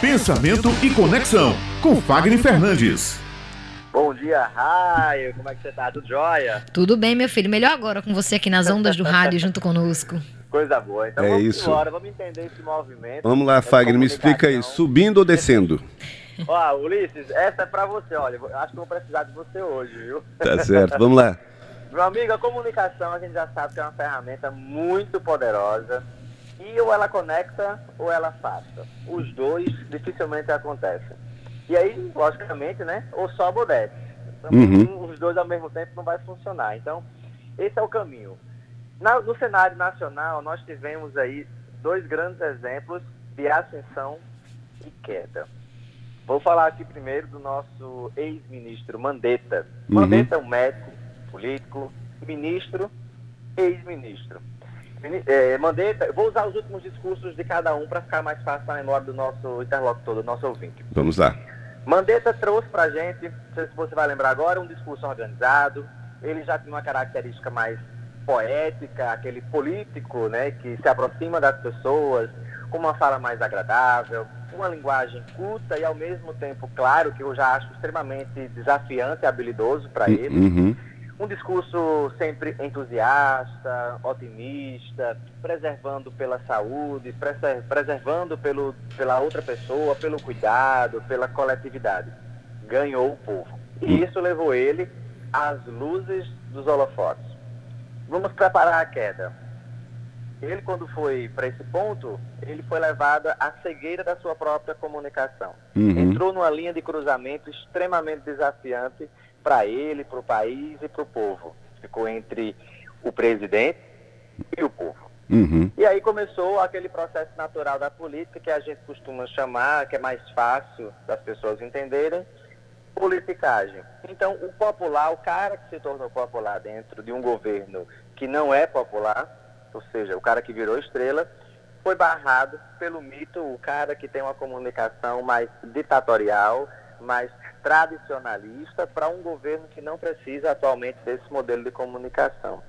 Pensamento e Conexão, com Fagner Fernandes. Bom dia, Raio. Como é que você tá? Tudo jóia? Tudo bem, meu filho. Melhor agora com você aqui nas ondas do rádio junto conosco. Coisa boa. Então É vamos isso. embora, vamos entender esse movimento. Vamos lá, Fagner, me explica aí, subindo ou descendo? Ó, Ulisses, essa é pra você. Olha, eu acho que vou precisar de você hoje, viu? Tá certo, vamos lá. Meu amigo, a comunicação a gente já sabe que é uma ferramenta muito poderosa. E ou ela conecta ou ela afasta. Os dois dificilmente acontecem. E aí, logicamente, né? Ou sobe ou desce. Uhum. Os dois ao mesmo tempo não vai funcionar. Então, esse é o caminho. Na- no cenário nacional, nós tivemos aí dois grandes exemplos de ascensão e queda. Vou falar aqui primeiro do nosso ex-ministro Mandetta. Uhum. Mandetta é um médico, político, ministro, ex-ministro. Mandetta, eu vou usar os últimos discursos de cada um para ficar mais fácil na memória do nosso interlocutor, do nosso ouvinte. Vamos lá. Mandetta trouxe pra gente, não sei se você vai lembrar agora, um discurso organizado. Ele já tinha uma característica mais poética, aquele político, né, que se aproxima das pessoas, com uma fala mais agradável, uma linguagem culta e ao mesmo tempo, claro, que eu já acho extremamente desafiante e habilidoso para ele. Uhum. Um discurso sempre entusiasta, otimista, preservando pela saúde, preser- preservando pelo, pela outra pessoa, pelo cuidado, pela coletividade. Ganhou o povo. E isso levou ele às luzes dos holofotes. Vamos preparar a queda. Ele, quando foi para esse ponto, ele foi levado à cegueira da sua própria comunicação Uhum. entrou numa linha de cruzamento extremamente desafiante para ele, para o país e para o povo. Ficou entre o presidente e o povo. Uhum. E aí começou aquele processo natural da política que a gente costuma chamar, que é mais fácil das pessoas entenderem, politicagem. Então, o popular, o cara que se tornou popular dentro de um governo que não é popular, ou seja, o cara que virou estrela, foi barrado pelo mito, o cara que tem uma comunicação mais ditatorial, mais tradicionalista, para um governo que não precisa atualmente desse modelo de comunicação.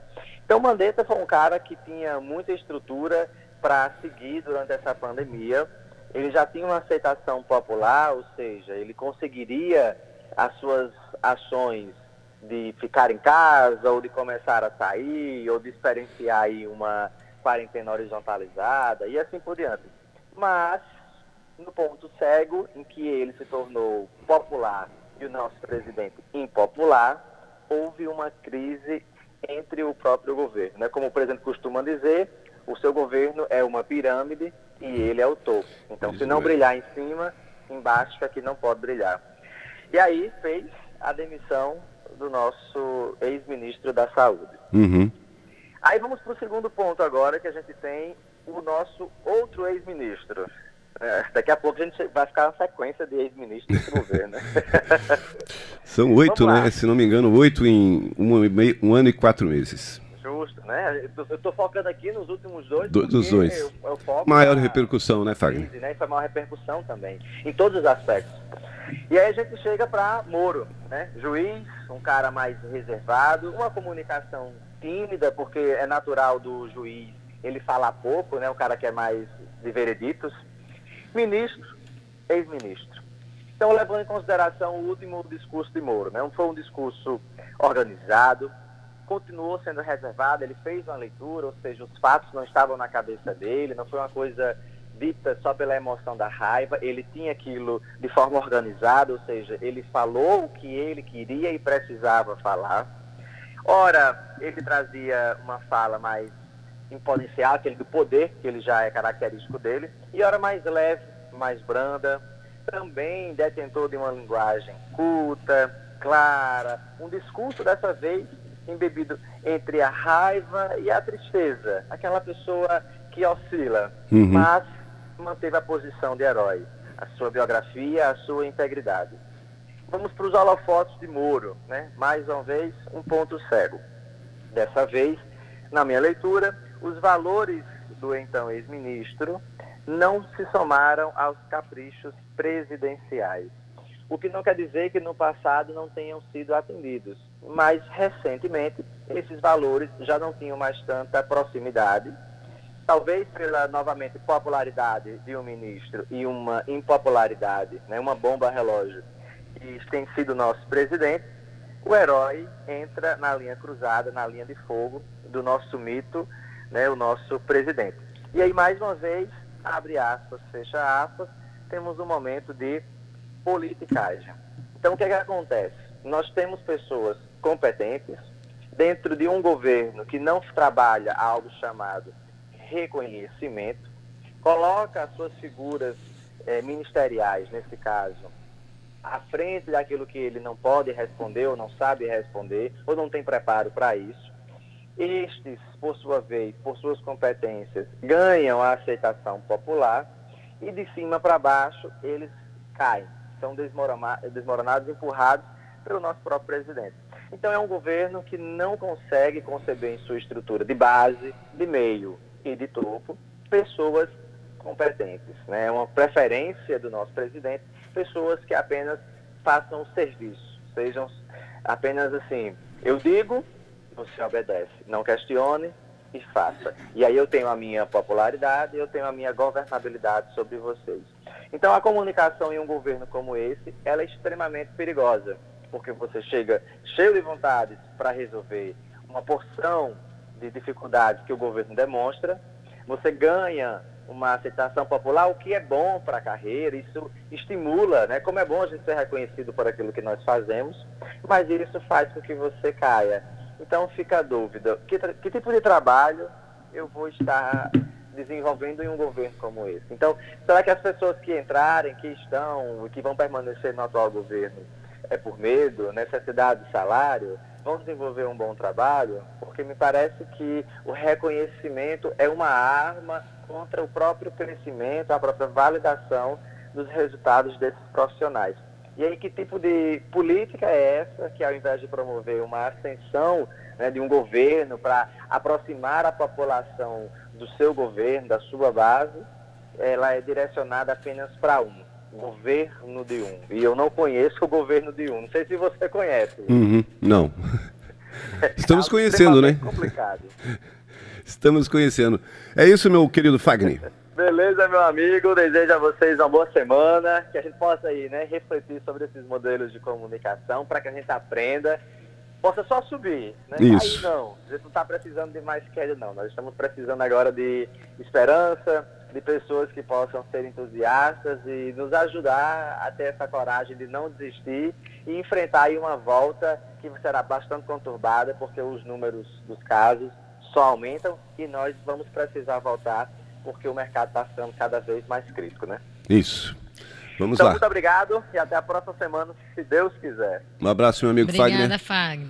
Então, Mandetta foi um cara que tinha muita estrutura para seguir durante essa pandemia. Ele já tinha uma aceitação popular, ou seja, ele conseguiria as suas ações de ficar em casa, ou de começar a sair, ou de experienciar aí uma quarentena horizontalizada e assim por diante. Mas, no ponto cego em que ele se tornou popular e o nosso presidente impopular, houve uma crise entre o próprio governo. Né? Como o presidente costuma dizer, o seu governo é uma pirâmide e ele é o topo. Então, se não brilhar em cima, embaixo é que não pode brilhar. E aí fez a demissão do nosso ex-ministro da Saúde. Uhum. Aí vamos para o segundo ponto agora, que a gente tem o nosso outro ex-ministro. É, daqui a pouco a gente vai ficar uma sequência de ex-ministros do governo. São oito, lá. né? Se não me engano, oito em um, um ano e quatro meses. Justo, né? Eu estou focando aqui nos últimos dois. Do- dos dois. Eu, eu Maior na repercussão, né, Fagner? crise, né? Foi maior repercussão também, em todos os aspectos. E aí a gente chega para Moro, né? Juiz, um cara mais reservado, uma comunicação tímida, porque é natural do juiz ele falar pouco, né? O cara que é mais de vereditos. Ministro, ex-ministro. Então, levando em consideração o último discurso de Moro, né? Foi um discurso organizado, continuou sendo reservado, ele fez uma leitura, ou seja, os fatos não estavam na cabeça dele, não foi uma coisa dita só pela emoção da raiva, ele tinha aquilo de forma organizada, ou seja, ele falou o que ele queria e precisava falar. Ora, ele trazia uma fala mais imponencial, aquele do poder, que ele já é característico dele, e ora mais leve, mais branda, também detentor de uma linguagem culta, clara, um discurso dessa vez embebido entre a raiva e a tristeza, aquela pessoa que oscila, Uhum. mas manteve a posição de herói, a sua biografia, a sua integridade. Vamos para os holofotes de Moro, né? Mais uma vez, um ponto cego. Dessa vez, na minha leitura, os valores do então ex-ministro não se somaram aos caprichos presidenciais. O que não quer dizer que no passado não tenham sido atendidos, mas recentemente esses valores já não tinham mais tanta proximidade, talvez pela, novamente, popularidade de um ministro e uma impopularidade, né, uma bomba relógio, que tem sido nosso presidente, o herói entra na linha cruzada, na linha de fogo do nosso mito, né, o nosso presidente. E aí, mais uma vez, abre aspas, fecha aspas, temos um momento de politicagem. Então, o que, é que acontece? Nós temos pessoas competentes dentro de um governo que não trabalha algo chamado reconhecimento, coloca as suas figuras eh, ministeriais, nesse caso, à frente daquilo que ele não pode responder ou não sabe responder ou não tem preparo para isso. Estes, por sua vez, por suas competências, ganham a aceitação popular e de cima para baixo eles caem, são desmoronados, empurrados pelo nosso próprio presidente. Então é um governo que não consegue conceber em sua estrutura de base, de meio e de topo pessoas competentes. Né? É uma preferência do nosso presidente, pessoas que apenas façam o serviço, sejam apenas assim, eu digo, você obedece, não questione e faça. E aí eu tenho a minha popularidade, eu tenho a minha governabilidade sobre vocês. Então a comunicação em um governo como esse, ela é extremamente perigosa, porque você chega cheio de vontades para resolver uma porção de dificuldades que o governo demonstra, você ganha uma aceitação popular, o que é bom para a carreira, isso estimula, né? Como é bom a gente ser reconhecido por aquilo que nós fazemos, mas isso faz com que você caia. Então fica a dúvida, que, que tipo de trabalho eu vou estar desenvolvendo em um governo como esse? Então, será que as pessoas que entrarem, que estão que vão permanecer no atual governo é por medo, necessidade de salário, vão desenvolver um bom trabalho? Porque me parece que o reconhecimento é uma arma contra o próprio crescimento, a própria validação dos resultados desses profissionais. E aí, que tipo de política é essa que, ao invés de promover uma ascensão né, de um governo para aproximar a população do seu governo, da sua base, ela é direcionada apenas para um, governo de um. E eu não conheço o governo de um. Não sei se você conhece. Uhum, não. Estamos é conhecendo, né? Complicado. Estamos conhecendo. É isso, meu querido Fagner. Beleza, meu amigo. Desejo a vocês uma boa semana, que a gente possa aí, né, refletir sobre esses modelos de comunicação para que a gente aprenda, possa só subir, né? Isso. Aí não, a gente não está precisando de mais queda, não. Nós estamos precisando agora de esperança, de pessoas que possam ser entusiastas e nos ajudar a ter essa coragem de não desistir e enfrentar aí uma volta que será bastante conturbada, porque os números dos casos só aumentam e nós vamos precisar voltar porque o mercado está sendo cada vez mais crítico, né? Isso. Vamos então, lá. muito obrigado e até a próxima semana, se Deus quiser. Um abraço, meu amigo Obrigada, Fagner. Fagner.